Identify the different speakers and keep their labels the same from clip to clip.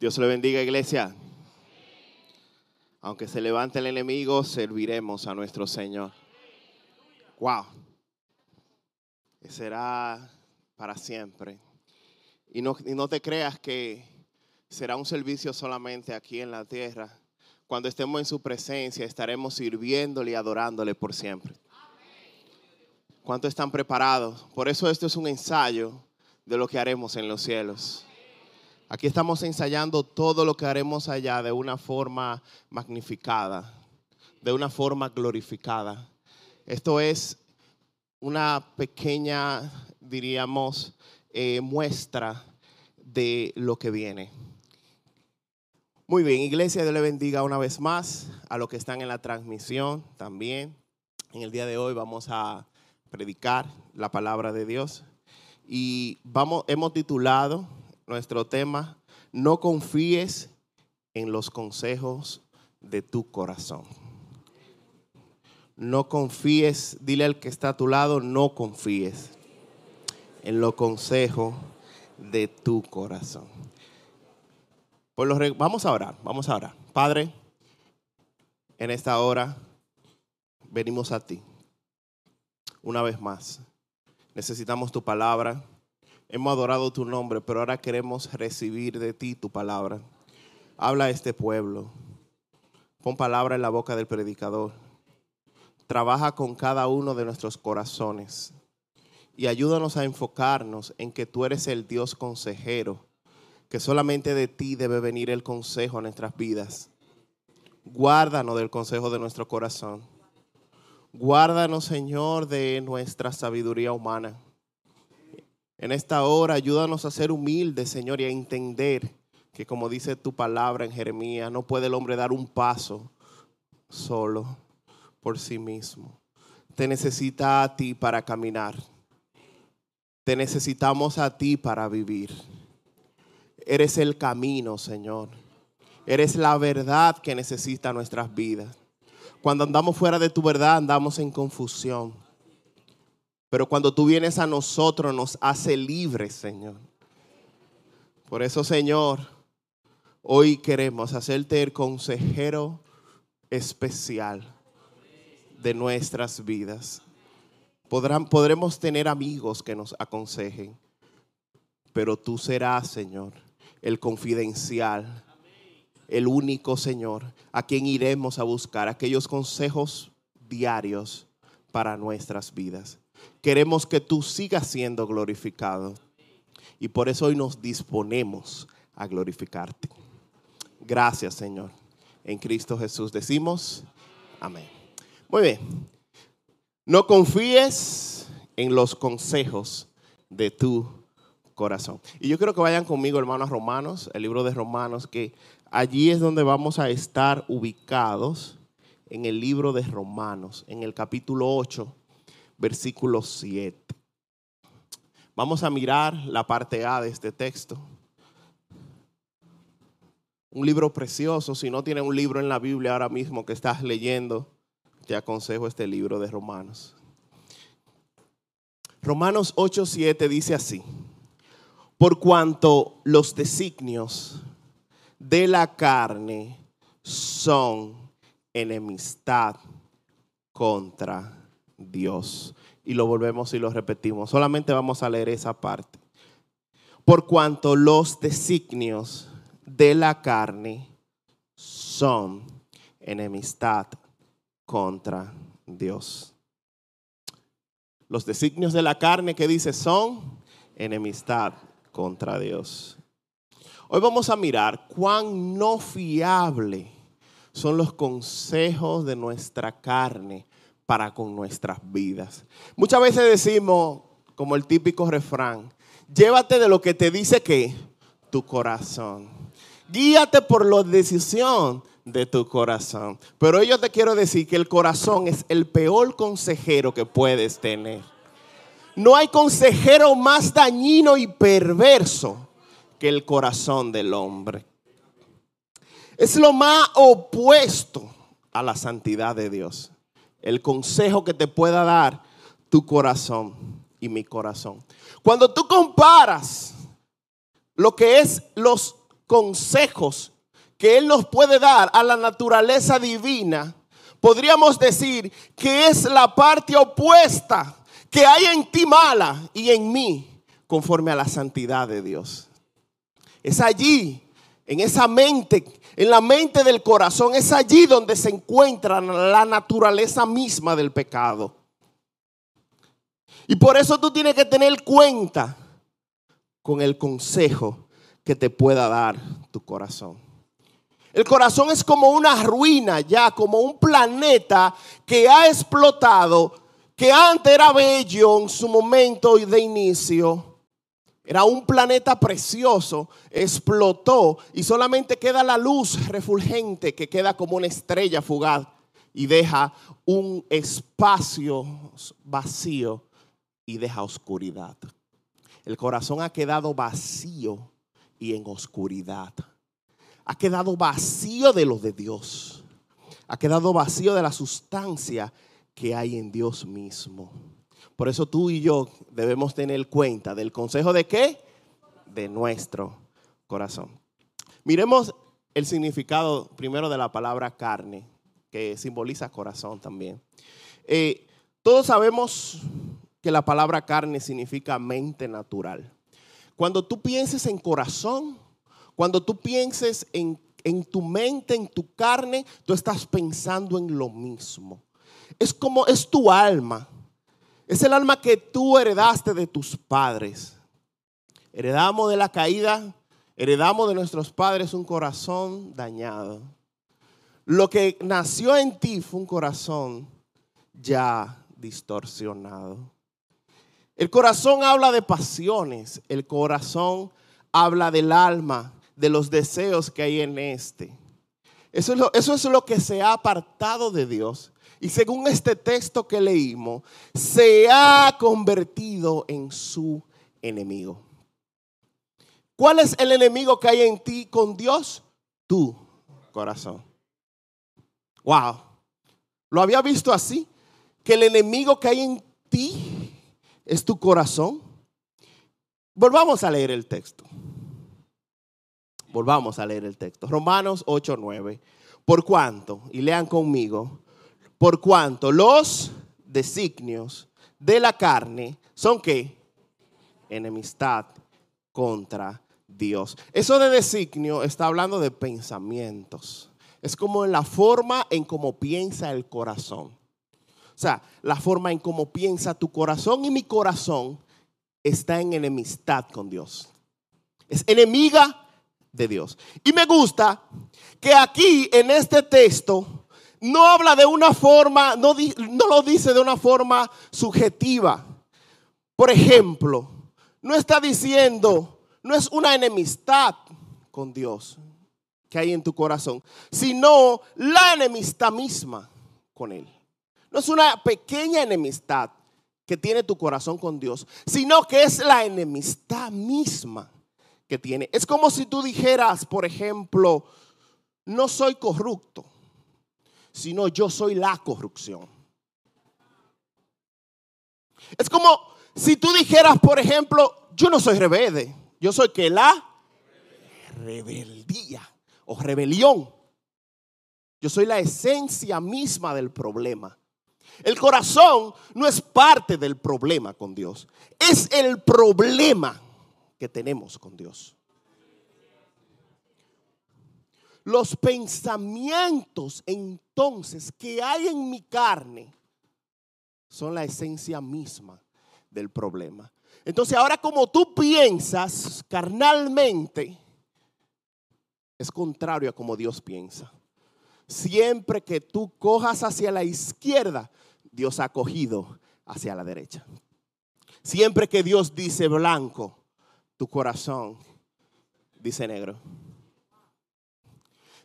Speaker 1: Dios le bendiga, iglesia. Aunque se levante el enemigo, serviremos a nuestro Señor. Wow. Será para siempre. Y no, y no te creas que será un servicio solamente aquí en la tierra. Cuando estemos en su presencia, estaremos sirviéndole y adorándole por siempre. ¿Cuántos están preparados? Por eso esto es un ensayo de lo que haremos en los cielos. Aquí estamos ensayando todo lo que haremos allá de una forma magnificada, de una forma glorificada. Esto es una pequeña, diríamos, eh, muestra de lo que viene. Muy bien, iglesia, Dios le bendiga una vez más a los que están en la transmisión también. En el día de hoy vamos a predicar la palabra de Dios y vamos, hemos titulado nuestro tema, no confíes en los consejos de tu corazón. No confíes, dile al que está a tu lado, no confíes en los consejos de tu corazón. Por los, vamos a orar, vamos a orar. Padre, en esta hora venimos a ti. Una vez más, necesitamos tu palabra Hemos adorado tu nombre, pero ahora queremos recibir de ti tu palabra. Habla a este pueblo. Pon palabra en la boca del predicador. Trabaja con cada uno de nuestros corazones y ayúdanos a enfocarnos en que tú eres el Dios consejero, que solamente de ti debe venir el consejo a nuestras vidas. Guárdanos del consejo de nuestro corazón. Guárdanos, Señor, de nuestra sabiduría humana. En esta hora, ayúdanos a ser humildes, Señor, y a entender que como dice tu palabra en Jeremías, no puede el hombre dar un paso solo por sí mismo. Te necesita a ti para caminar. Te necesitamos a ti para vivir. Eres el camino, Señor. Eres la verdad que necesita nuestras vidas. Cuando andamos fuera de tu verdad, andamos en confusión. Pero cuando tú vienes a nosotros nos hace libres, Señor. Por eso, Señor, hoy queremos hacerte el consejero especial de nuestras vidas. Podrán, podremos tener amigos que nos aconsejen, pero tú serás, Señor, el confidencial, el único, Señor, a quien iremos a buscar aquellos consejos diarios para nuestras vidas. Queremos que tú sigas siendo glorificado. Y por eso hoy nos disponemos a glorificarte. Gracias, Señor. En Cristo Jesús decimos amén. Muy bien. No confíes en los consejos de tu corazón. Y yo quiero que vayan conmigo, hermanos Romanos, el libro de Romanos, que allí es donde vamos a estar ubicados en el libro de Romanos, en el capítulo 8 versículo 7. Vamos a mirar la parte A de este texto. Un libro precioso. Si no tienes un libro en la Biblia ahora mismo que estás leyendo, te aconsejo este libro de Romanos. Romanos 8:7 dice así: Por cuanto los designios de la carne son enemistad contra Dios. Y lo volvemos y lo repetimos. Solamente vamos a leer esa parte. Por cuanto los designios de la carne son enemistad contra Dios. Los designios de la carne que dice son enemistad contra Dios. Hoy vamos a mirar cuán no fiable son los consejos de nuestra carne para con nuestras vidas. Muchas veces decimos, como el típico refrán, llévate de lo que te dice que tu corazón. Guíate por la decisión de tu corazón. Pero yo te quiero decir que el corazón es el peor consejero que puedes tener. No hay consejero más dañino y perverso que el corazón del hombre. Es lo más opuesto a la santidad de Dios el consejo que te pueda dar tu corazón y mi corazón. Cuando tú comparas lo que es los consejos que Él nos puede dar a la naturaleza divina, podríamos decir que es la parte opuesta que hay en ti mala y en mí conforme a la santidad de Dios. Es allí, en esa mente, en la mente del corazón, es allí donde se encuentra la naturaleza misma del pecado. Y por eso tú tienes que tener cuenta con el consejo que te pueda dar tu corazón. El corazón es como una ruina ya, como un planeta que ha explotado, que antes era bello en su momento de inicio. Era un planeta precioso, explotó y solamente queda la luz refulgente que queda como una estrella fugaz y deja un espacio vacío y deja oscuridad. El corazón ha quedado vacío y en oscuridad. Ha quedado vacío de lo de Dios. Ha quedado vacío de la sustancia que hay en Dios mismo. Por eso tú y yo debemos tener cuenta del consejo de qué? De nuestro corazón. Miremos el significado primero de la palabra carne, que simboliza corazón también. Eh, todos sabemos que la palabra carne significa mente natural. Cuando tú pienses en corazón, cuando tú pienses en, en tu mente, en tu carne, tú estás pensando en lo mismo. Es como es tu alma. Es el alma que tú heredaste de tus padres. Heredamos de la caída, heredamos de nuestros padres un corazón dañado. Lo que nació en ti fue un corazón ya distorsionado. El corazón habla de pasiones, el corazón habla del alma, de los deseos que hay en este. Eso es, lo, eso es lo que se ha apartado de Dios. Y según este texto que leímos, se ha convertido en su enemigo. ¿Cuál es el enemigo que hay en ti con Dios? Tu corazón. Wow. ¿Lo había visto así? Que el enemigo que hay en ti ¿Es tu corazón? Volvamos a leer el texto. Volvamos a leer el texto. Romanos 8, 9. Por cuanto, y lean conmigo, por cuanto los designios de la carne son que enemistad contra Dios. Eso de designio está hablando de pensamientos. Es como la forma en cómo piensa el corazón. O sea, la forma en cómo piensa tu corazón y mi corazón está en enemistad con Dios. Es enemiga de Dios. Y me gusta que aquí en este texto no habla de una forma, no, no lo dice de una forma subjetiva. Por ejemplo, no está diciendo, no es una enemistad con Dios que hay en tu corazón, sino la enemistad misma con Él. No es una pequeña enemistad que tiene tu corazón con Dios, sino que es la enemistad misma que tiene. Es como si tú dijeras, por ejemplo, no soy corrupto, sino yo soy la corrupción. Es como si tú dijeras, por ejemplo, yo no soy rebelde, yo soy que la rebeldía o rebelión. Yo soy la esencia misma del problema. El corazón no es parte del problema con Dios. Es el problema que tenemos con Dios. Los pensamientos entonces que hay en mi carne son la esencia misma del problema. Entonces ahora como tú piensas carnalmente, es contrario a como Dios piensa. Siempre que tú cojas hacia la izquierda, Dios ha cogido hacia la derecha. Siempre que Dios dice blanco, tu corazón dice negro.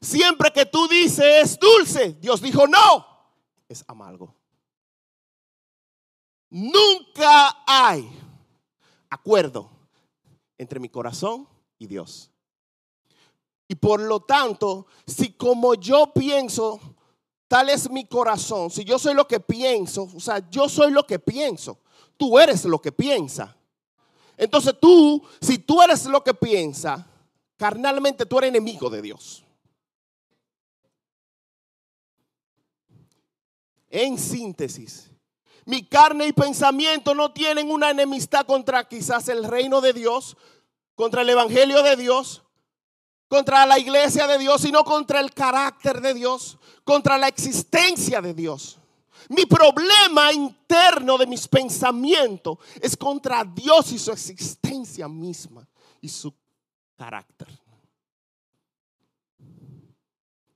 Speaker 1: Siempre que tú dices es dulce, Dios dijo no, es amargo. Nunca hay acuerdo entre mi corazón y Dios. Y por lo tanto, si como yo pienso Tal es mi corazón. Si yo soy lo que pienso, o sea, yo soy lo que pienso. Tú eres lo que piensa. Entonces tú, si tú eres lo que piensa, carnalmente tú eres enemigo de Dios. En síntesis, mi carne y pensamiento no tienen una enemistad contra quizás el reino de Dios, contra el evangelio de Dios, contra la iglesia de Dios, sino contra el carácter de Dios, contra la existencia de Dios. Mi problema interno de mis pensamientos es contra Dios y su existencia misma y su carácter.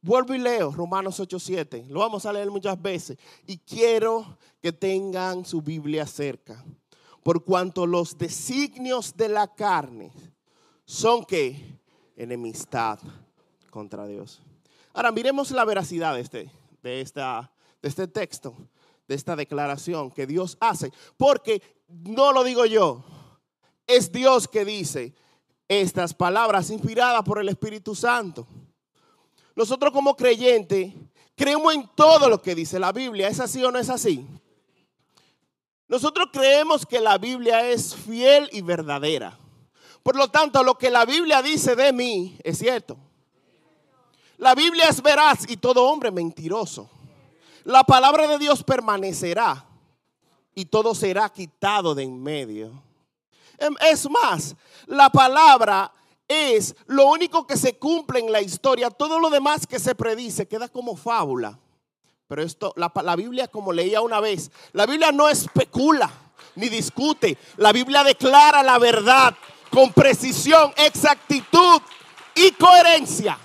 Speaker 1: Vuelvo y leo Romanos 8:7. Lo vamos a leer muchas veces. Y quiero que tengan su Biblia cerca. Por cuanto los designios de la carne son que enemistad contra Dios. Ahora miremos la veracidad de este, de, esta, de este texto, de esta declaración que Dios hace. Porque no lo digo yo, es Dios que dice estas palabras inspiradas por el Espíritu Santo. Nosotros como creyentes creemos en todo lo que dice la Biblia. ¿Es así o no es así? Nosotros creemos que la Biblia es fiel y verdadera. Por lo tanto, lo que la Biblia dice de mí es cierto. La Biblia es veraz y todo hombre mentiroso. La palabra de Dios permanecerá y todo será quitado de en medio. Em, es más, la palabra es lo único que se cumple en la historia. Todo lo demás que se predice queda como fábula. Pero esto, la, Biblia, como leía una vez, la Biblia no especula ni discute. La Biblia declara la verdad con precisión, exactitud y coherencia.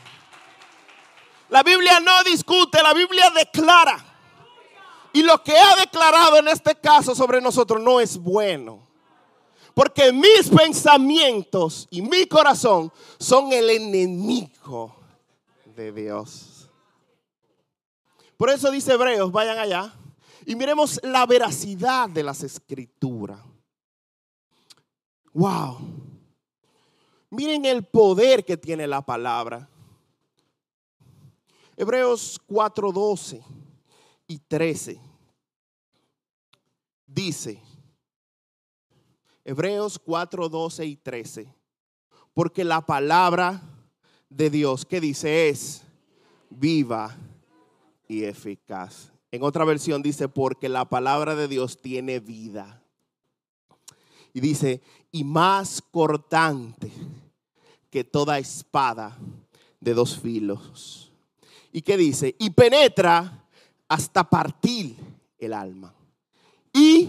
Speaker 1: La Biblia no discute, la Biblia declara. Y lo que ha declarado en este caso sobre nosotros no es bueno. Porque mis pensamientos y mi corazón son el enemigo de Dios. Por eso dice Hebreos, vayan allá y miremos la veracidad de las escrituras. Wow. Miren el poder que tiene la palabra. Hebreos 4, 12 y 13 dice, Hebreos 4, 12 y 13, porque la palabra de Dios, que dice, es viva y eficaz. En otra versión dice, porque la palabra de Dios tiene vida. Y dice, y más cortante que toda espada de dos filos. ¿Y qué dice? Y penetra hasta partir el alma y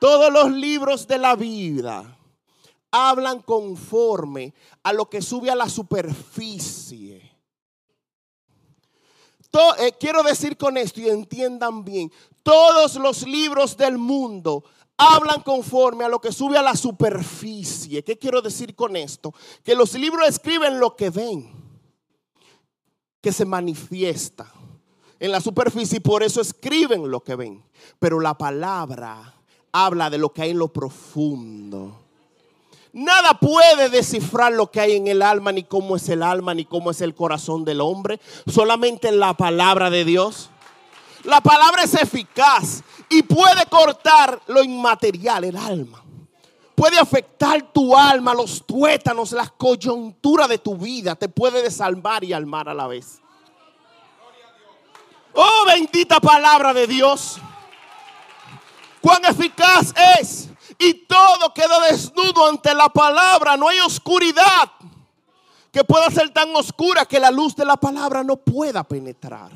Speaker 1: Todos los libros de la vida hablan conforme a lo que sube a la superficie. Eh, quiero decir con esto y entiendan bien, todos los libros del mundo hablan conforme a lo que sube a la superficie. ¿Qué quiero decir con esto? Que los libros escriben lo que ven, que se manifiesta en la superficie y por eso escriben lo que ven. Pero la palabra habla de lo que hay en lo profundo. Nada puede descifrar lo que hay en el alma, ni cómo es el alma, ni cómo es el corazón del hombre. Solamente la palabra de Dios. La palabra es eficaz y puede cortar lo inmaterial, el alma. Puede afectar tu alma, los tuétanos, las coyunturas de tu vida. Te puede desalmar y almar a la vez. Oh, bendita palabra de Dios. Cuán eficaz es. Y todo queda desnudo ante la palabra. No hay oscuridad que pueda ser tan oscura que la luz de la palabra no pueda penetrar.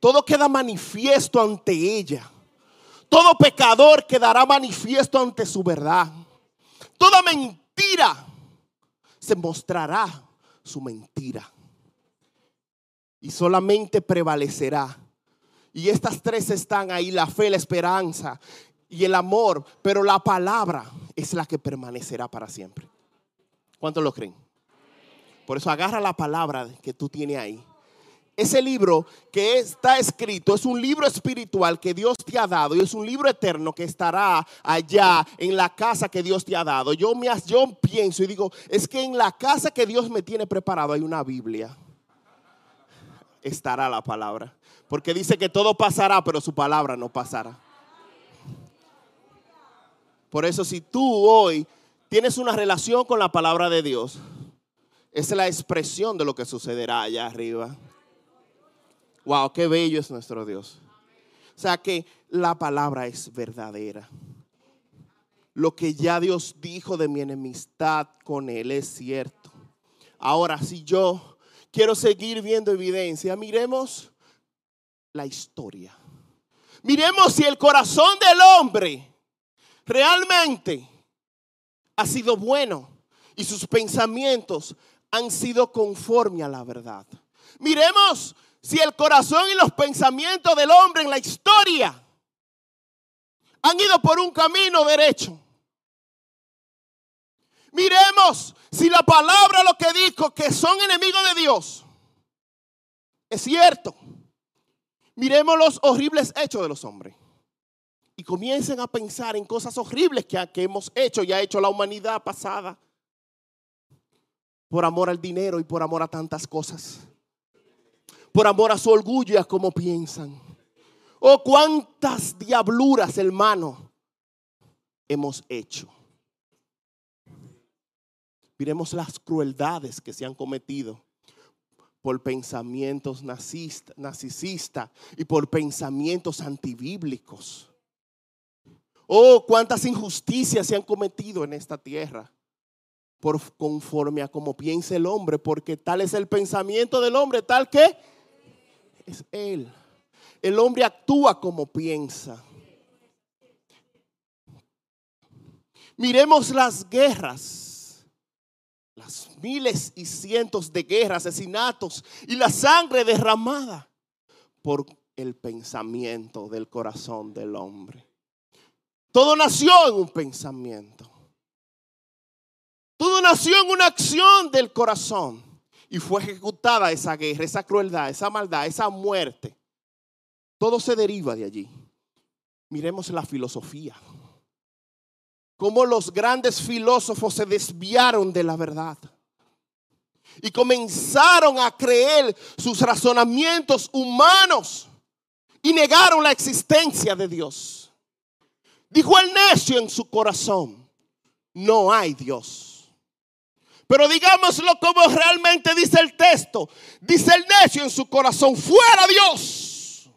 Speaker 1: Todo queda manifiesto ante ella. Todo pecador quedará manifiesto ante su verdad. Toda mentira se mostrará su mentira. Y solamente prevalecerá. Y estas tres están ahí, la fe, la esperanza y el amor, pero la palabra es la que permanecerá para siempre. ¿Cuántos lo creen? Por eso agarra la palabra que tú tienes ahí. Ese libro que está escrito es un libro espiritual que Dios te ha dado y es un libro eterno que estará allá en la casa que Dios te ha dado. Yo, me, yo pienso y digo, es que en la casa que Dios me tiene preparado hay una Biblia. Estará la palabra. Porque dice que todo pasará, pero su palabra no pasará. Por eso si tú hoy tienes una relación con la palabra de Dios, es la expresión de lo que sucederá allá arriba. Wow, qué bello es nuestro Dios. O sea que la palabra es verdadera. Lo que ya Dios dijo de mi enemistad con Él es cierto. Ahora, si yo quiero seguir viendo evidencia, miremos la historia. Miremos si el corazón del hombre realmente ha sido bueno y sus pensamientos han sido conforme a la verdad. Miremos si el corazón y los pensamientos del hombre en la historia han ido por un camino derecho. Miremos si la palabra lo que dijo que son enemigos de Dios es cierto. Miremos los horribles hechos de los hombres. Y comiencen a pensar en cosas horribles que, que hemos hecho y ha hecho la humanidad pasada. Por amor al dinero y por amor a tantas cosas por amor a su orgullo y a cómo piensan. Oh, cuántas diabluras, hermano, hemos hecho. Miremos las crueldades que se han cometido por pensamientos narcisistas y por pensamientos antibíblicos. Oh, cuántas injusticias se han cometido en esta tierra por conforme a como piensa el hombre, porque tal es el pensamiento del hombre, tal que es Él. El hombre actúa como piensa. Miremos las guerras, las miles y cientos de guerras, asesinatos y la sangre derramada por el pensamiento del corazón del hombre. Todo nació en un pensamiento. Todo nació en una acción del corazón y fue ejecutada esa guerra, esa crueldad, esa maldad, esa muerte. Todo se deriva de allí. Miremos la filosofía. Cómo los grandes filósofos se desviaron de la verdad. Y comenzaron a creer sus razonamientos humanos. Y negaron la existencia de Dios. Dijo el necio en su corazón, no hay Dios. Pero digámoslo como realmente dice el texto. Dice el necio en su corazón, fuera Dios.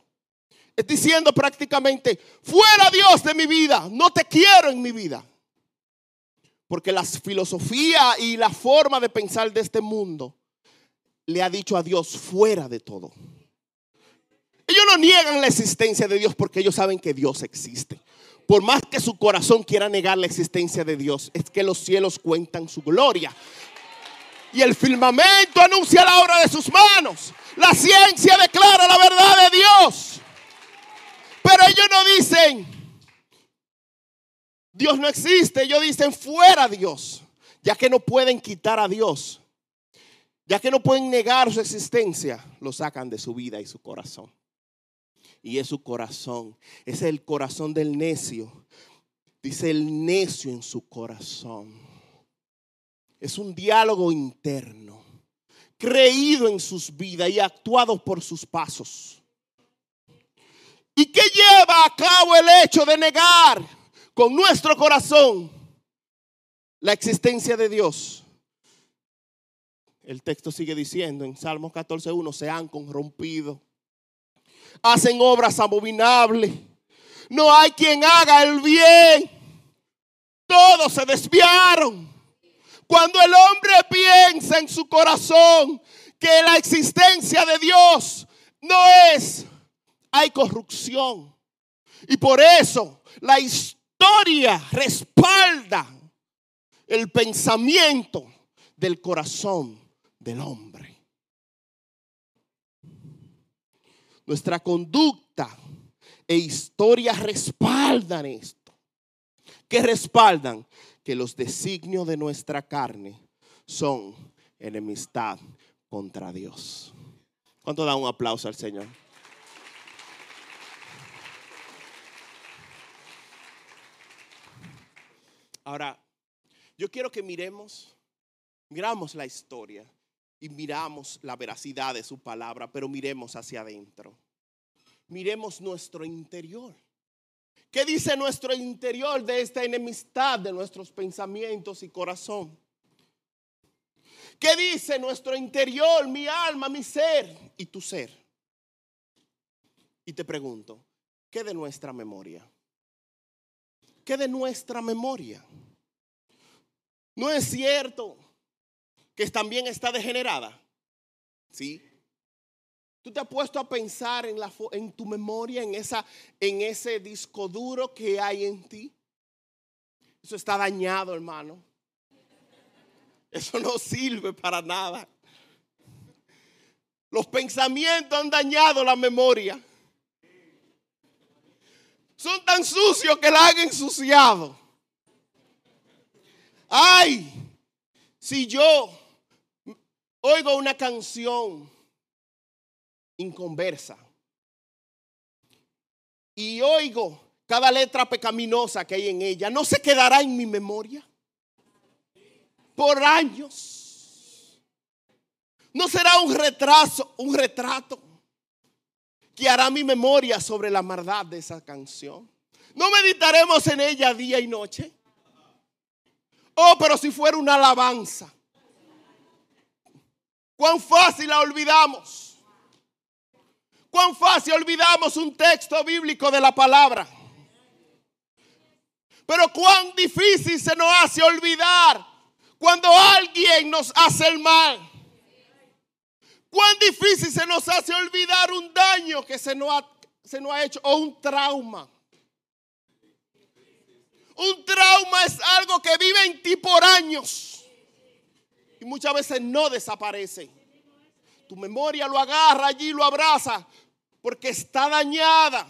Speaker 1: Es diciendo prácticamente, fuera Dios de mi vida, no te quiero en mi vida. Porque la filosofía y la forma de pensar de este mundo le ha dicho a Dios fuera de todo. Ellos no niegan la existencia de Dios porque ellos saben que Dios existe. Por más que su corazón quiera negar la existencia de Dios, es que los cielos cuentan su gloria y el firmamento anuncia la obra de sus manos. La ciencia declara la verdad de Dios. Pero ellos no dicen, Dios no existe. Ellos dicen, fuera Dios. Ya que no pueden quitar a Dios. Ya que no pueden negar su existencia, lo sacan de su vida y su corazón. Y es su corazón. Es el corazón del necio. Dice el necio en su corazón es un diálogo interno, creído en sus vidas y actuado por sus pasos. ¿Y qué lleva a cabo el hecho de negar con nuestro corazón la existencia de Dios? El texto sigue diciendo en Salmos 14.1, se han corrompido, hacen obras abominables, no hay quien haga el bien, todos se desviaron. Cuando el hombre piensa en su corazón que la existencia de Dios no es, hay corrupción. Y por eso la historia respalda el pensamiento del corazón del hombre. Nuestra conducta e historia respaldan esto. que respaldan que los designios de nuestra carne son enemistad contra Dios. ¿Cuánto da un aplauso al Señor? Ahora, yo quiero que miremos, miramos la historia y miramos la veracidad de su palabra, pero miremos hacia adentro. Miremos nuestro interior. ¿Qué dice nuestro interior de esta enemistad de nuestros pensamientos y corazón? ¿Qué dice nuestro interior, mi alma, mi ser y tu ser? Y te pregunto, ¿qué de nuestra memoria? ¿Qué de nuestra memoria? ¿No es cierto que también está degenerada? ¿Sí? Tú te has puesto a pensar en, tu memoria, en ese disco duro que hay en ti. Eso está dañado, hermano. Eso no sirve para nada. Los pensamientos han dañado la memoria. Son tan sucios que la han ensuciado. Ay, si yo oigo una canción inconversa y oigo cada letra pecaminosa que hay en ella, ¿no se quedará en mi memoria? por años. No será un retraso, un retrato que hará mi memoria sobre la maldad de esa canción. No meditaremos en ella día y noche. Oh, pero si fuera una alabanza. Cuán fácil la olvidamos. Cuán fácil olvidamos un texto bíblico de la palabra. Pero cuán difícil se nos hace olvidar cuando alguien nos hace el mal. Cuán difícil se nos hace olvidar un daño que se nos ha, se nos ha hecho o un trauma. Un trauma es algo que vive en ti por años y muchas veces no desaparece. Tu memoria lo agarra allí, lo abraza porque está dañada,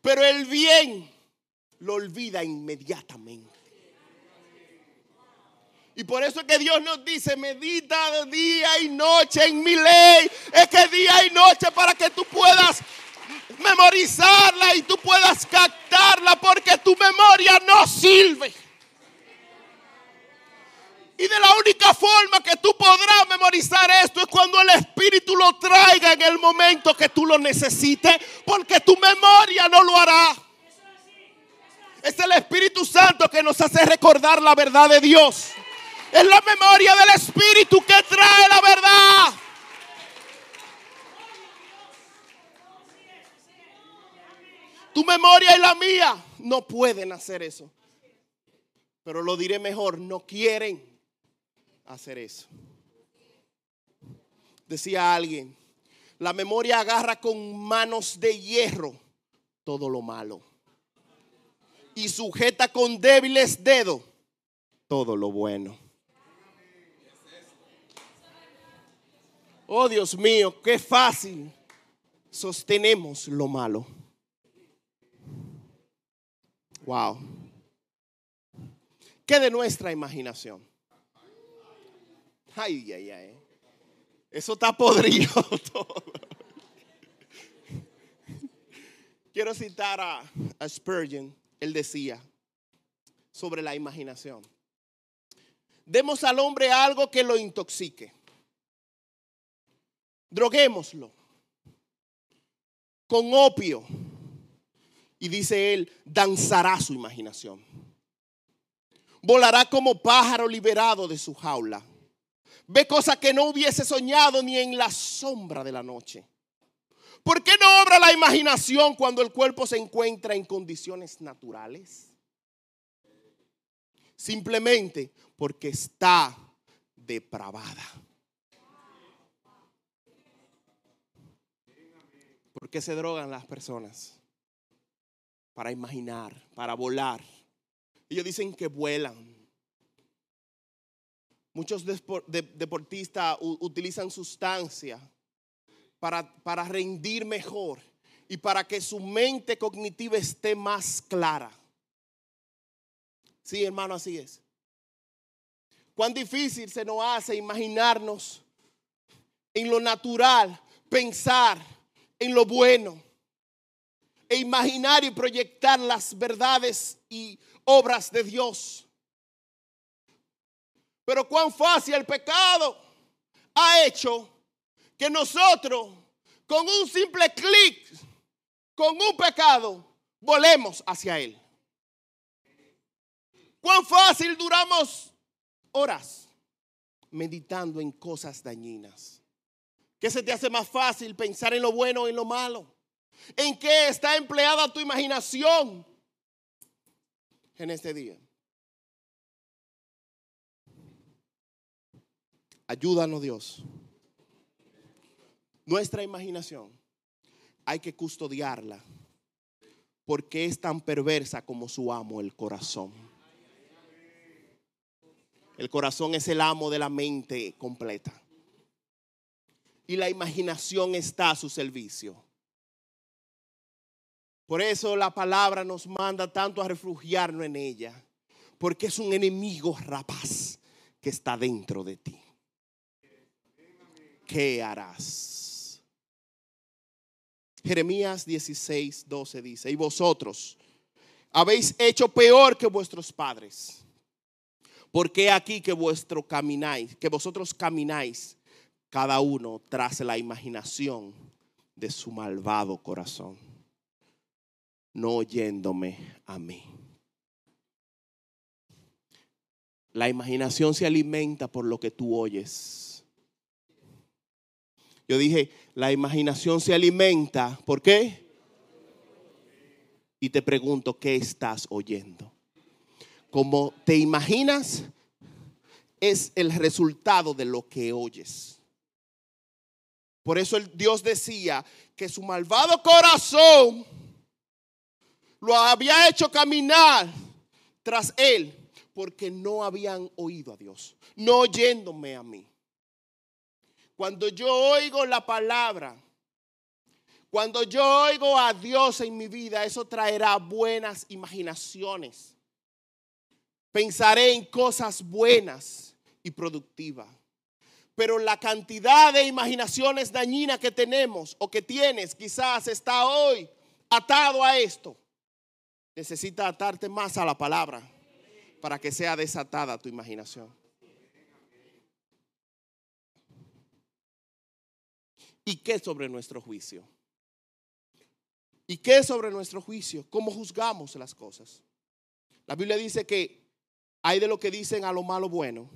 Speaker 1: pero el bien lo olvida inmediatamente. Y por eso es que Dios nos dice, medita día y noche en mi ley. Es que día y noche para que tú puedas memorizarla y tú puedas captarla porque tu memoria no sirve. Y de la única forma que tú podrás memorizar esto es cuando el Espíritu lo traiga en el momento que tú lo necesites, porque tu memoria no lo hará. Es el Espíritu Santo que nos hace recordar la verdad de Dios. Es la memoria del Espíritu que trae la verdad. Tu memoria y la mía no pueden hacer eso. Pero lo diré mejor, no quieren hacer eso. Decía alguien, la memoria agarra con manos de hierro todo lo malo y sujeta con débiles dedos todo lo bueno. Oh Dios mío, qué fácil sostenemos lo malo. Wow. ¿Qué de nuestra imaginación? Ay, ay, ay. Eso está podrido todo. Quiero citar a, a Spurgeon. Él decía sobre la imaginación. Demos al hombre algo que lo intoxique droguémoslo con opio. Y dice él, danzará su imaginación. Volará como pájaro liberado de su jaula. Ve cosas que no hubiese soñado ni en la sombra de la noche. ¿Por qué no obra la imaginación cuando el cuerpo se encuentra en condiciones naturales? Simplemente porque está depravada. ¿Por qué se drogan las personas? Para imaginar, para volar. Ellos dicen que vuelan. Muchos deportistas utilizan sustancias para, para rendir mejor y para que su mente cognitiva esté más clara. Sí, hermano, así es. Cuán difícil se nos hace imaginarnos en lo natural, pensar en lo bueno, e imaginar y proyectar las verdades y obras de Dios. Pero cuán fácil el pecado ha hecho que nosotros, con un simple clic, con un pecado, volemos hacia Él. Cuán fácil duramos horas meditando en cosas dañinas. ¿Qué se te hace más fácil pensar en lo bueno o en lo malo? ¿En qué está empleada tu imaginación en este día? Ayúdanos Dios. Nuestra imaginación hay que custodiarla porque es tan perversa como su amo, el corazón. El corazón es el amo de la mente completa. Y la imaginación está a su servicio. Por eso la palabra nos manda tanto a refugiarnos en ella. Porque es un enemigo rapaz que está dentro de ti. ¿Qué harás? Jeremías 16, 12 dice, y vosotros habéis hecho peor que vuestros padres porque aquí que vuestro camináis, que vosotros camináis cada uno tras la imaginación de su malvado corazón, no oyéndome a mí. La imaginación se alimenta por lo que tú oyes. Yo dije, la imaginación se alimenta, ¿por qué? Y te pregunto, ¿qué estás oyendo? como te imaginas, es el resultado de lo que oyes. Por eso Dios decía que su malvado corazón lo había hecho caminar tras él porque no habían oído a Dios, no oyéndome a mí. Cuando yo oigo la palabra, cuando yo oigo a Dios en mi vida, eso traerá buenas imaginaciones Pensaré en cosas buenas y productivas. Pero la cantidad de imaginaciones dañinas que tenemos o que tienes quizás está hoy atado a esto. Necesita atarte más a la palabra para que sea desatada tu imaginación. ¿Y qué sobre nuestro juicio? ¿Y qué sobre nuestro juicio? ¿Cómo juzgamos las cosas? La Biblia dice que hay de lo que dicen a lo malo bueno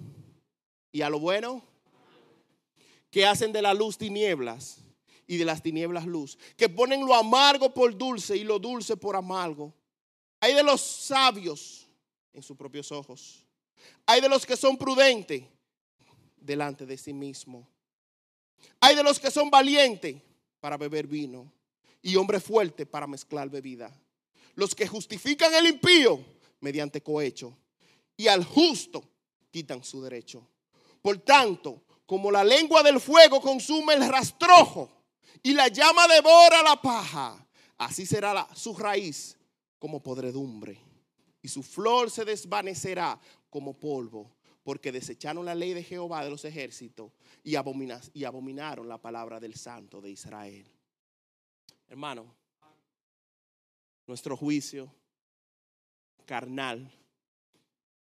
Speaker 1: y a lo bueno que hacen de la luz tinieblas y de las tinieblas luz, que ponen lo amargo por dulce y lo dulce por amargo. Hay de los sabios en sus propios ojos. Hay de los que son prudentes delante de sí mismo. Hay de los que son valientes para beber vino y hombres fuertes para mezclar bebida. Los que justifican el impío mediante cohecho y al justo quitan su derecho. Por tanto, como la lengua del fuego consume el rastrojo y la llama devora la paja, así será su raíz como podredumbre y su flor se desvanecerá como polvo, porque desecharon la ley de Jehová de los ejércitos y, y abominaron la palabra del Santo de Israel. Hermano, nuestro juicio carnal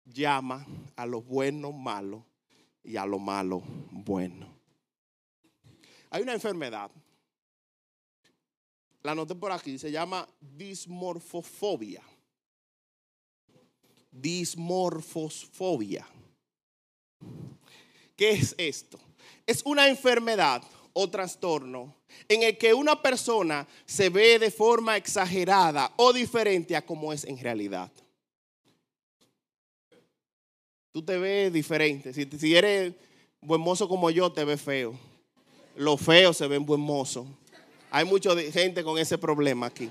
Speaker 1: llama a lo bueno malo y a lo malo bueno. Hay una enfermedad, la noté por aquí, se llama dismorfofobia. Dismorfosfobia. ¿Qué es esto? Es una enfermedad o trastorno en el que una persona se ve de forma exagerada o diferente a como es en realidad tú te ves diferente. Si, si eres buen mozo como yo, te ves feo. Los feos se ven buen mozo. Hay mucha gente con ese problema aquí.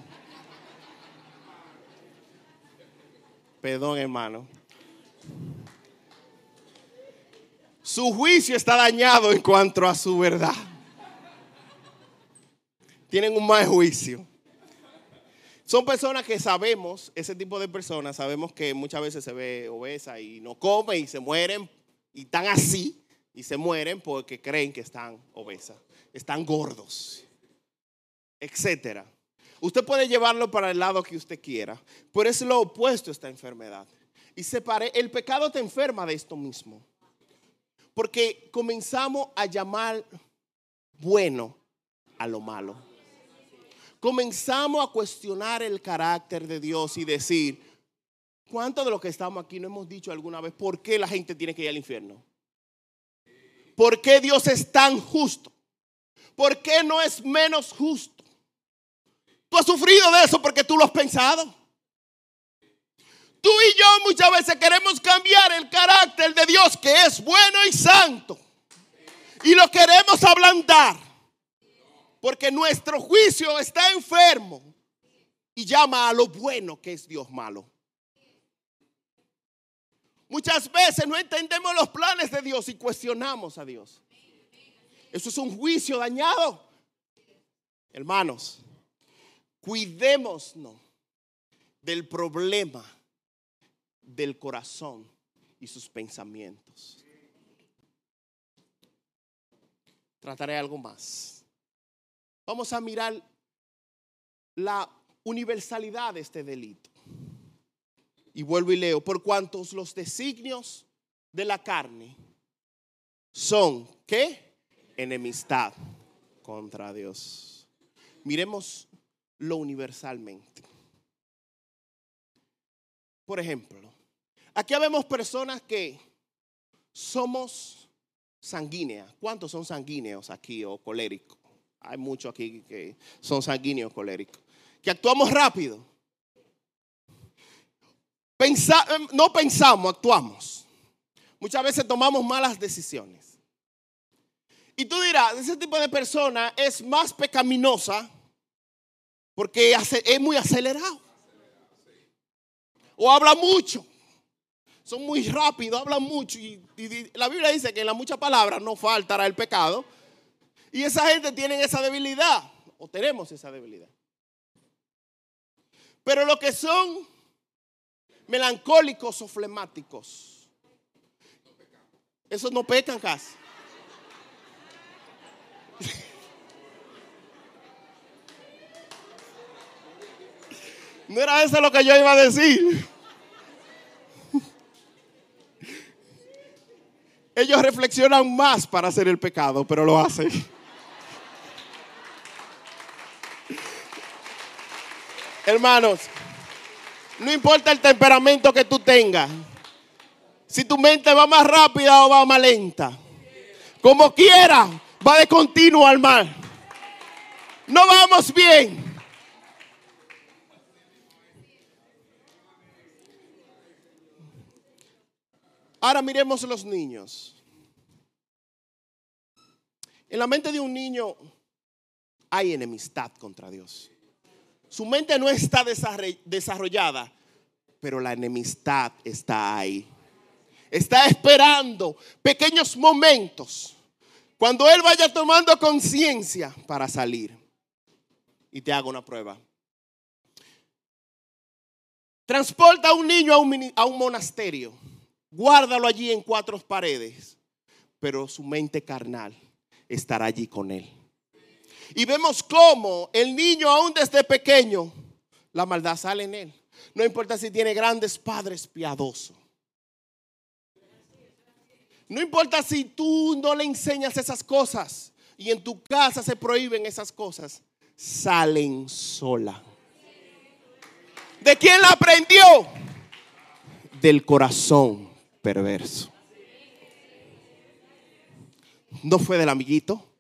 Speaker 1: Perdón, hermano. Su juicio está dañado en cuanto a su verdad. Tienen un mal juicio. Son personas que sabemos, ese tipo de personas, sabemos que muchas veces se ve obesa y no come y se mueren y están así y se mueren porque creen que están obesas, están gordos, etcétera. Usted puede llevarlo para el lado que usted quiera, pero es lo opuesto a esta enfermedad. Y separe, el pecado te enferma de esto mismo. Porque comenzamos a llamar bueno a lo malo. Comenzamos a cuestionar el carácter de Dios y decir, ¿cuántos de los que estamos aquí no hemos dicho alguna vez por qué la gente tiene que ir al infierno? ¿Por qué Dios es tan justo? ¿Por qué no es menos justo? Tú has sufrido de eso porque tú lo has pensado. Tú y yo muchas veces queremos cambiar el carácter de Dios que es bueno y santo. Y lo queremos ablandar. Porque nuestro juicio está enfermo y llama a lo bueno que es Dios malo. Muchas veces no entendemos los planes de Dios y cuestionamos a Dios. Eso es un juicio dañado. Hermanos, Cuidémonos del problema del corazón y sus pensamientos. Trataré algo más. Vamos a mirar la universalidad de este delito. Y vuelvo y leo, por cuantos los designios de la carne son, ¿qué? Enemistad contra Dios. Miremos lo universalmente. Por ejemplo, aquí vemos personas que somos sanguíneas. ¿Cuántos son sanguíneos aquí o coléricos? Hay muchos aquí que son sanguíneos coléricos. Que actuamos rápido. no pensamos, actuamos. Muchas veces tomamos malas decisiones. Y tú dirás, ese tipo de persona es más pecaminosa porque es muy acelerado. O habla mucho. Son muy rápidos, hablan mucho. Y, la Biblia dice que en las muchas palabras no faltará el pecado. Y esa gente tiene esa debilidad. O tenemos esa debilidad. Pero los que son melancólicos o flemáticos, esos no pecan casi. No era eso lo que yo iba a decir. Ellos reflexionan más para hacer el pecado, pero lo hacen. Hermanos, no importa el temperamento que tú tengas. Si tu mente va más rápida o va más lenta. Como quiera, va de continuo al mal. No vamos bien. Ahora miremos los niños. En la mente de un niño hay enemistad contra Dios. Su mente no está desarrollada, pero la enemistad está ahí. Está esperando pequeños momentos cuando Él vaya tomando conciencia para salir. Y te hago una prueba. Transporta a un niño a un, a un monasterio guárdalo allí en cuatro paredes, pero su mente carnal estará allí con él. Y vemos cómo el niño, aún desde pequeño, la maldad sale en él. No importa si tiene grandes padres piadosos. No importa si tú no le enseñas esas cosas y en tu casa se prohíben esas cosas, salen sola. ¿De quién la aprendió? Del corazón perverso. No fue del amiguito.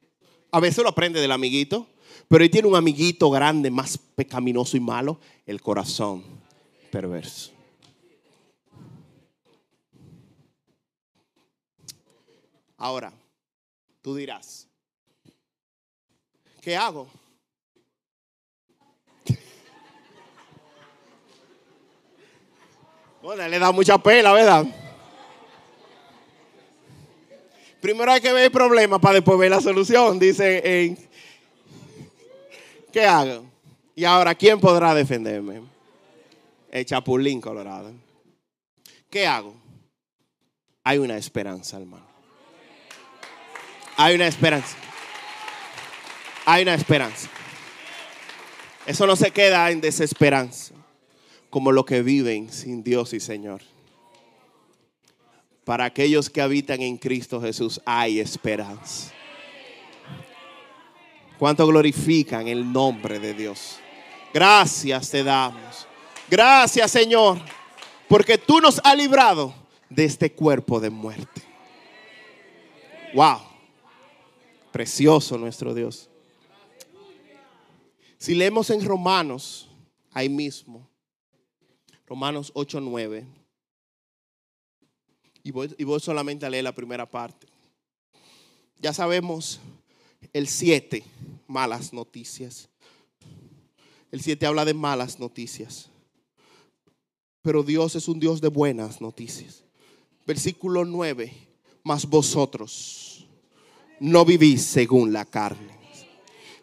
Speaker 1: A veces lo aprende del amiguito. Pero él tiene un amiguito grande, más pecaminoso y malo, el corazón perverso. Ahora, tú dirás, ¿qué hago? Bueno, le da mucha pena, ¿verdad? Primero hay que ver el problema para después ver la solución, dice. ¿Qué hago? Y ahora, ¿quién podrá defenderme? El Chapulín Colorado. ¿Qué hago? Hay una esperanza, hermano. Hay una esperanza. Hay una esperanza. Eso no se queda en desesperanza, como lo que viven sin Dios y Señor. Para aquellos que habitan en Cristo Jesús hay esperanza. ¿Cuánto glorifican el nombre de Dios? Gracias te damos. Gracias Señor, porque tú nos has librado de este cuerpo de muerte. Wow. Precioso nuestro Dios. Si leemos en Romanos, ahí mismo, Romanos 8, 9, y voy, y voy solamente a leer la primera parte. Ya sabemos el 7, malas noticias. El 7 habla de malas noticias. Pero Dios es un Dios de buenas noticias. Versículo 9, mas vosotros no vivís según la carne,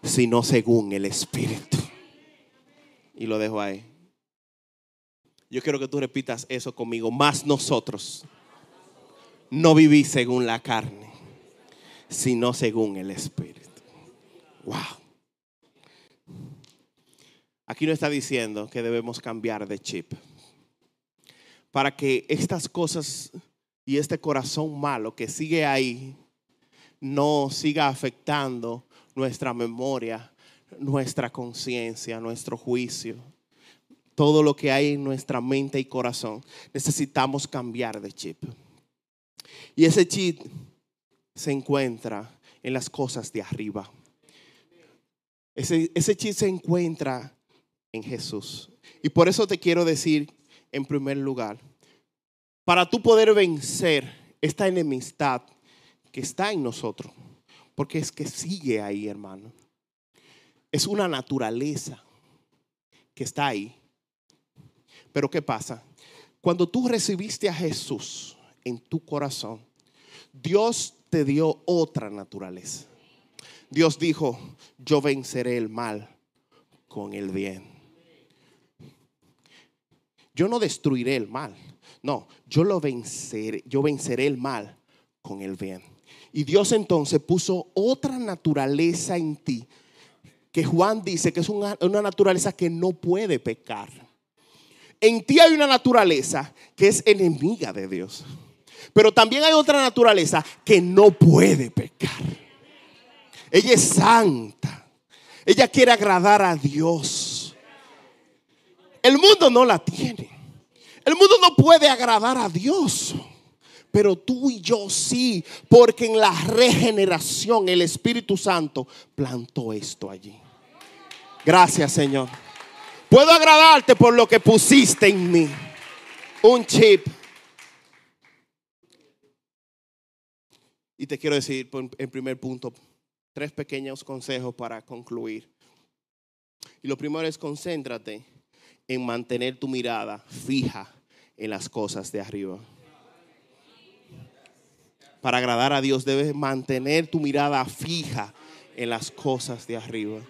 Speaker 1: sino según el Espíritu. Y lo dejo ahí. Yo quiero que tú repitas eso conmigo. Más nosotros no vivís según la carne, sino según el Espíritu. Wow. Aquí no está diciendo que debemos cambiar de chip. Para que estas cosas y este corazón malo que sigue ahí no siga afectando nuestra memoria, nuestra conciencia, nuestro juicio, todo lo que hay en nuestra mente y corazón. Necesitamos cambiar de chip. Y ese chip se encuentra en las cosas de arriba. Ese, ese chip se encuentra en Jesús. Y por eso te quiero decir, en primer lugar, para tú poder vencer esta enemistad que está en nosotros, porque es que sigue ahí, hermano. Es una naturaleza que está ahí. Pero ¿qué pasa? Cuando tú recibiste a Jesús en tu corazón, Dios te dio otra naturaleza. Dios dijo, yo venceré el mal con el bien. Yo no destruiré el mal. No, yo lo venceré, yo venceré el mal con el bien. Y Dios entonces puso otra naturaleza en ti, que Juan dice que es una, naturaleza que no puede pecar. En ti hay una naturaleza que es enemiga de Dios. Pero también hay otra naturaleza que no puede pecar. Ella es santa. Ella quiere agradar a Dios. El mundo no la tiene. El mundo no puede agradar a Dios. Pero tú y yo sí, porque en la regeneración el Espíritu Santo plantó esto allí. Gracias Señor. Puedo agradarte por lo que pusiste en mí. Un chip. Y te quiero decir en primer punto tres pequeños consejos para concluir. Y lo primero es concéntrate en mantener tu mirada fija en las cosas de arriba para agradar a Dios debes mantener tu mirada fija en las cosas de arriba.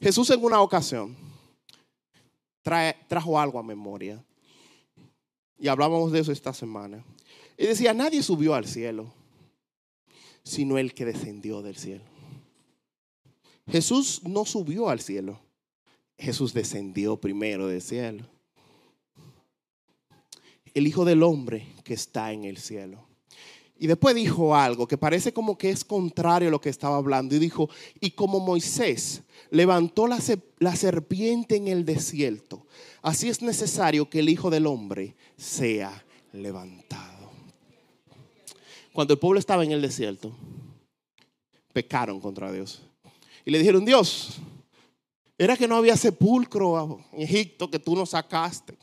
Speaker 1: Jesús en una ocasión trajo algo a memoria. Y hablábamos de eso esta semana. Y decía, nadie subió al cielo, sino el que descendió del cielo. Jesús no subió al cielo. Jesús descendió primero del cielo el Hijo del Hombre que está en el cielo. Y después dijo algo que parece como que es contrario a lo que estaba hablando. Y dijo, y como Moisés levantó la, la, serpiente en el desierto, así es necesario que el Hijo del Hombre sea levantado. Cuando el pueblo estaba en el desierto, pecaron contra Dios. Y le dijeron, Dios, era que no había sepulcro en Egipto que tú nos sacaste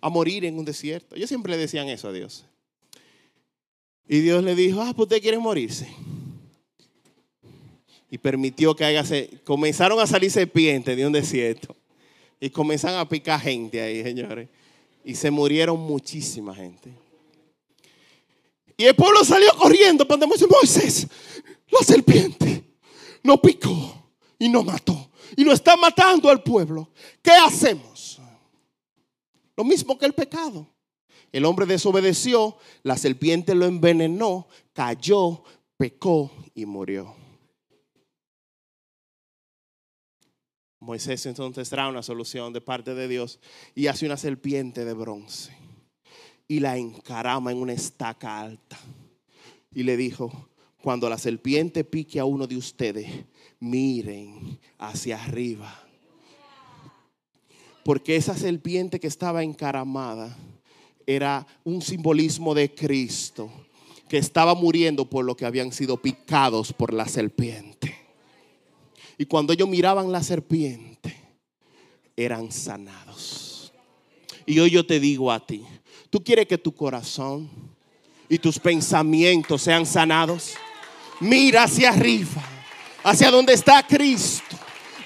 Speaker 1: a morir en un desierto. Yo siempre le decían eso a Dios. Y Dios le dijo, ah, pues usted quiere morirse. Y permitió que haya, comenzaron a salir serpientes de un desierto. Y comenzaron a picar gente ahí, señores. Y se murieron muchísima gente. Y el pueblo salió corriendo cuando Moisés, la serpiente no picó y no mató. y no está matando al pueblo, ¿qué hacemos? Lo mismo que el pecado. El hombre desobedeció, la serpiente lo envenenó, cayó, pecó y murió. Moisés entonces trae una solución de parte de Dios y hace una serpiente de bronce y la encarama en una estaca alta. Y le dijo, cuando la serpiente pique a uno de ustedes, miren hacia arriba. Porque esa serpiente que estaba encaramada era un simbolismo de Cristo, que estaba muriendo por lo que habían sido picados por la serpiente. Y cuando ellos miraban la serpiente, eran sanados. Y hoy yo te digo a ti, ¿tú quieres que tu corazón y tus pensamientos sean sanados? Mira hacia arriba, hacia donde está Cristo.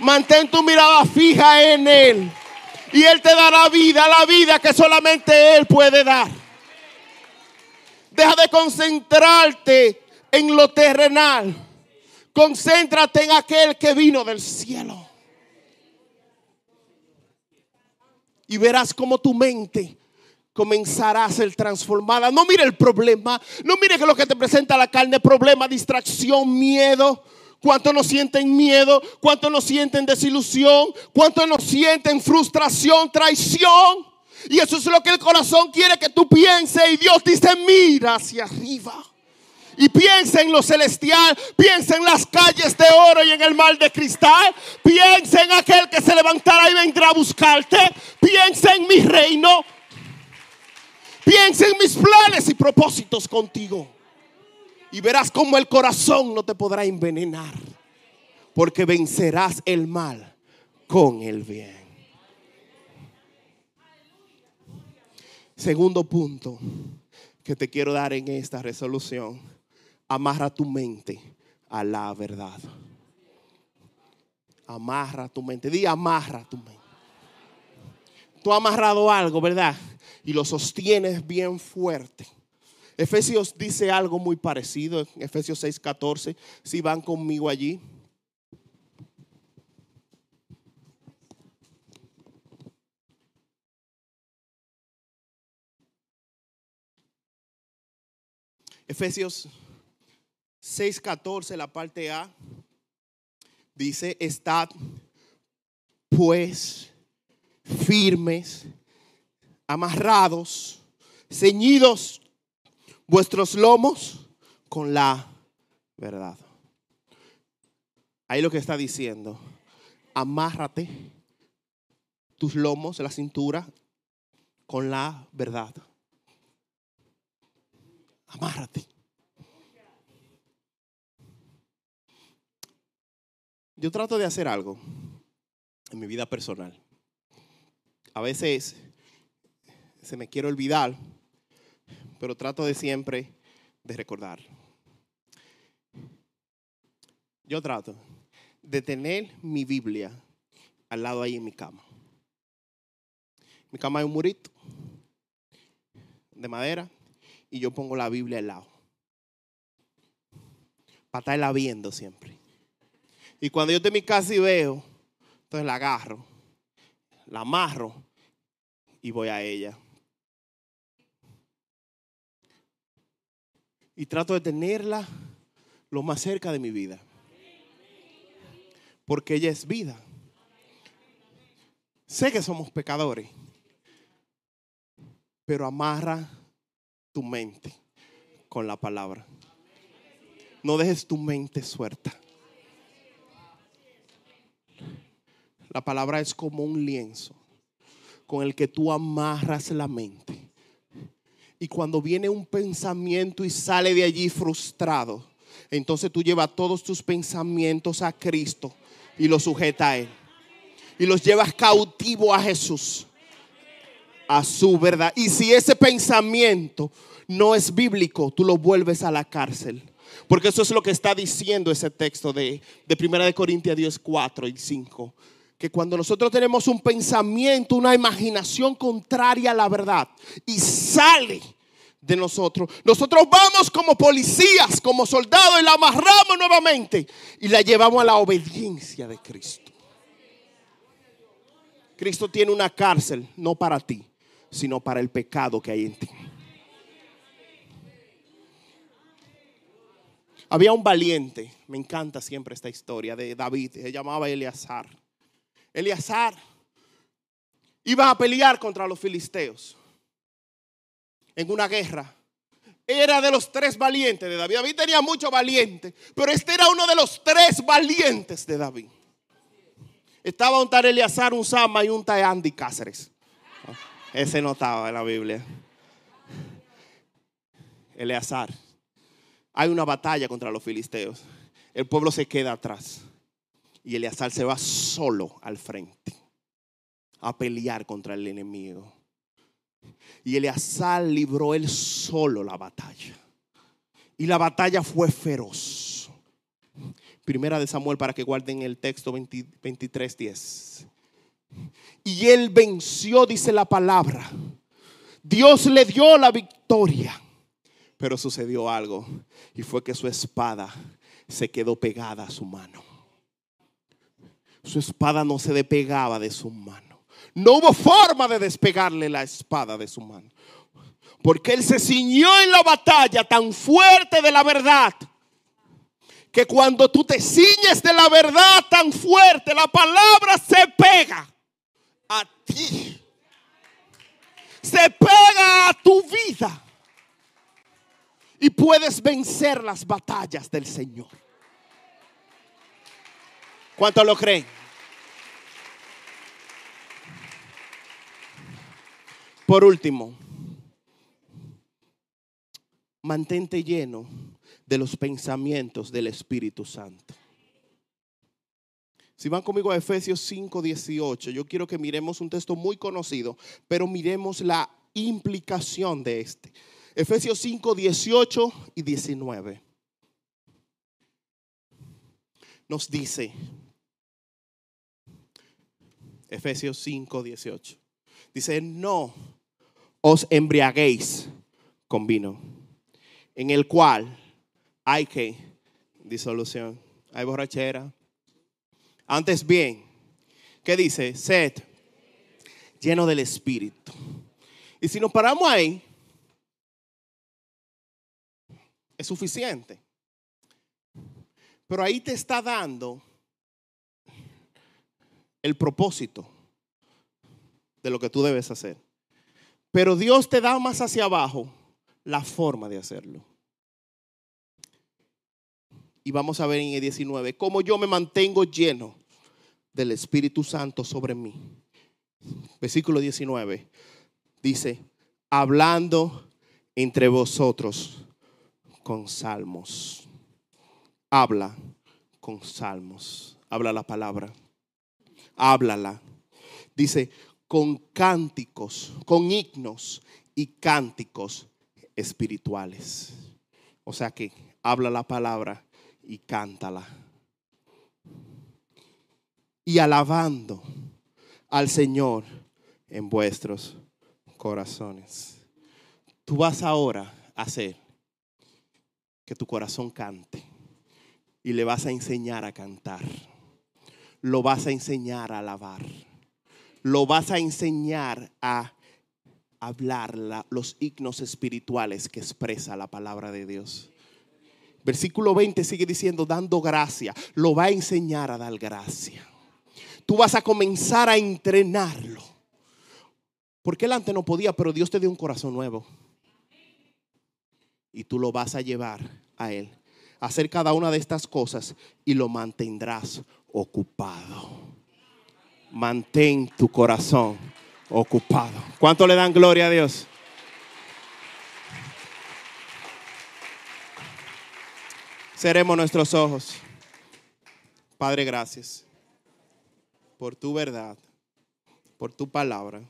Speaker 1: Mantén tu mirada fija en Él. Y Él te dará vida, la vida que solamente Él puede dar. Deja de concentrarte en lo terrenal. Concéntrate en aquel que vino del cielo. Y verás cómo tu mente comenzará a ser transformada. No mire el problema, no mire que lo que te presenta la carne, problema, distracción, miedo. ¿Cuántos no sienten miedo? ¿Cuántos no sienten desilusión? ¿Cuántos no sienten frustración, traición? Y eso es lo que el corazón quiere que tú pienses. Y Dios dice, mira hacia arriba y piensa en lo celestial, piensa en las calles de oro y en el mar de cristal, piensa en aquel que se levantará y vendrá a buscarte, piensa en mi reino, piensa en mis planes y propósitos contigo. Y verás cómo el corazón no te podrá envenenar, porque vencerás el mal con el bien. Segundo punto que te quiero dar en esta resolución amarra tu mente a la verdad. Amarra tu mente. Di amarra tu mente. Tú has amarrado algo, ¿verdad? Y lo sostienes bien fuerte. Efesios dice algo muy parecido. Efesios 6:14. Si van conmigo allí. Efesios 6.14, la parte A, dice, estad pues firmes, amarrados, ceñidos vuestros lomos con la verdad. Ahí lo que está diciendo, amárrate tus lomos, la cintura, con la verdad. Amárrate. Yo trato de hacer algo en mi vida personal. A veces se me quiere olvidar, pero trato de siempre de recordar. Yo trato de tener mi Biblia al lado ahí en mi cama. Mi cama es un murito de madera y yo pongo la Biblia al lado. Para estarla viendo siempre. Y cuando yo estoy en mi casa y veo, entonces la agarro, la amarro y voy a ella. Y trato de tenerla lo más cerca de mi vida. Porque ella es vida. Sé que somos pecadores, pero amarra tu mente con la palabra. No dejes tu mente suelta. La palabra es como un lienzo con el que tú amarras la mente. Y cuando viene un pensamiento y sale de allí frustrado, entonces tú llevas todos tus pensamientos a Cristo y los sujeta a Él. Y los llevas cautivo a Jesús, a su verdad. Y si ese pensamiento no es bíblico, tú lo vuelves a la cárcel. Porque eso es lo que está diciendo ese texto de, de 1 de Corintios 10, 4 y 5 que cuando nosotros tenemos un pensamiento, una imaginación contraria a la verdad y sale de nosotros, nosotros vamos como policías, como soldados y la amarramos nuevamente y la llevamos a la obediencia de Cristo. Cristo tiene una cárcel, no para ti, sino para el pecado que hay en ti. Había un valiente, me encanta siempre esta historia de David, se llamaba Eleazar. Eleazar iba a pelear contra los filisteos en una guerra. Era de los tres valientes de David. David tenía muchos valientes, pero este era uno de los tres valientes de David. Estaba un tal Eleazar, un Sama y un tal Andy Cáceres. Ese no estaba en la Biblia. Eleazar hay una batalla contra los filisteos. El pueblo se queda atrás. Y Eleazar se va solo al frente a pelear contra el enemigo. Y Eleazar libró él solo la batalla. Y la batalla fue feroz. Primera de Samuel para que guarden el texto 23, 10. Y él venció, dice la palabra. Dios le dio la victoria. Pero sucedió algo y fue que su espada se quedó pegada a su mano. Su espada no se despegaba de su mano. No hubo forma de despegarle la espada de su mano. Porque él se ciñó en la batalla tan fuerte de la verdad. Que cuando tú te ciñes de la verdad tan fuerte, la palabra se pega a ti. Se pega a tu vida y puedes vencer las batallas del Señor. ¿Cuánto lo creen? Por último, mantente lleno de los pensamientos del Espíritu Santo. Si van conmigo a Efesios 5, 18, yo quiero que miremos un texto muy conocido, pero miremos la implicación de este. Efesios 5, 18 y 19. Nos dice, Efesios 5, 18. Dice, no os embriaguéis con vino, en el cual hay que disolución, hay borrachera. Antes bien, ¿qué dice? Sed lleno del Espíritu. Y si nos paramos ahí, es suficiente. Pero ahí te está dando el propósito de lo que tú debes hacer. Pero Dios te da más hacia abajo la forma de hacerlo. Y vamos a ver en el 19 cómo yo me mantengo lleno del Espíritu Santo sobre mí. Versículo 19 dice, hablando entre vosotros con salmos. Habla con salmos. Habla la palabra. Háblala. Dice, con cánticos, con himnos y cánticos espirituales. O sea que habla la palabra y cántala. Y alabando al Señor en vuestros corazones. Tú vas ahora a hacer que tu corazón cante. Y le vas a enseñar a cantar. Lo vas a enseñar a alabar. Lo vas a enseñar a hablar los himnos espirituales que expresa la palabra de Dios. Versículo 20 sigue diciendo, dando gracia. Lo va a enseñar a dar gracia. Tú vas a comenzar a entrenarlo. Porque él antes no podía, pero Dios te dio un corazón nuevo y tú lo vas a llevar a Él. Hacer cada una de estas cosas y lo mantendrás ocupado. Mantén tu corazón ocupado. ¿Cuánto le dan gloria a Dios? Cerremos nuestros ojos. Padre, gracias por tu verdad, por tu palabra.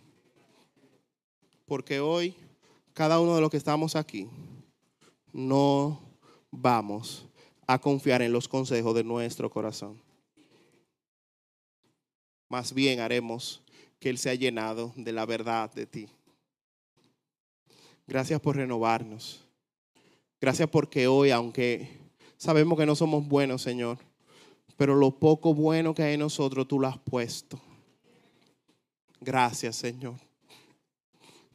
Speaker 1: Porque hoy, cada uno de los que estamos aquí, no vamos a confiar en los consejos de nuestro corazón. Más bien haremos que Él sea llenado de la verdad de ti. Gracias por renovarnos. Gracias porque hoy, aunque sabemos que no somos buenos, Señor, pero lo poco bueno que hay en nosotros tú lo has puesto. Gracias, Señor,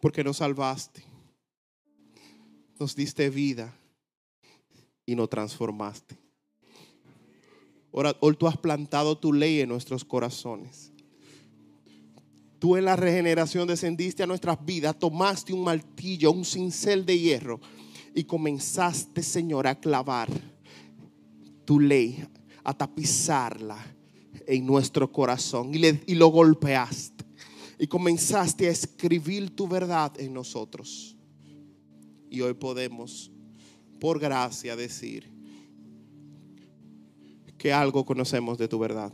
Speaker 1: porque nos salvaste, nos diste vida y nos transformaste. Hoy tú has plantado tu ley en nuestros corazones. Tú en la regeneración descendiste a nuestras vidas, tomaste un martillo, un cincel de hierro y comenzaste, Señor, a clavar tu ley, a tapizarla en nuestro corazón y, y lo golpeaste y comenzaste a escribir tu verdad en nosotros. Y hoy podemos, por gracia, decir que algo conocemos de tu verdad.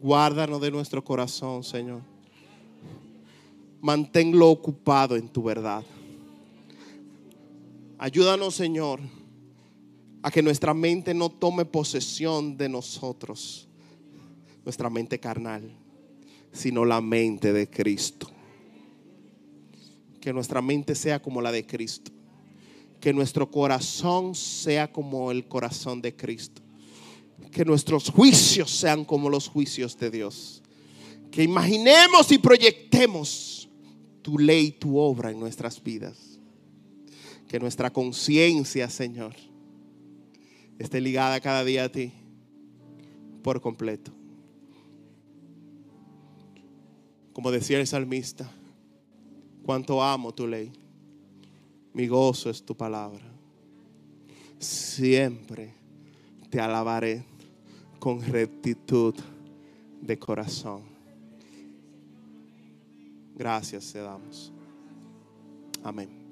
Speaker 1: Guárdanos de nuestro corazón, Señor. Manténlo ocupado en tu verdad. Ayúdanos, Señor, a que nuestra mente no tome posesión de nosotros, nuestra mente carnal, sino la mente de Cristo. Que nuestra mente sea como la de Cristo. Que nuestro corazón sea como el corazón de Cristo. Que nuestros juicios sean como los juicios de Dios. Que imaginemos y proyectemos tu ley, tu obra en nuestras vidas. Que nuestra conciencia, Señor, esté ligada cada día a ti por completo. Como decía el salmista, cuánto amo tu ley. Mi gozo es tu palabra. Siempre te alabaré con rectitud de corazón. Gracias te damos. Amén.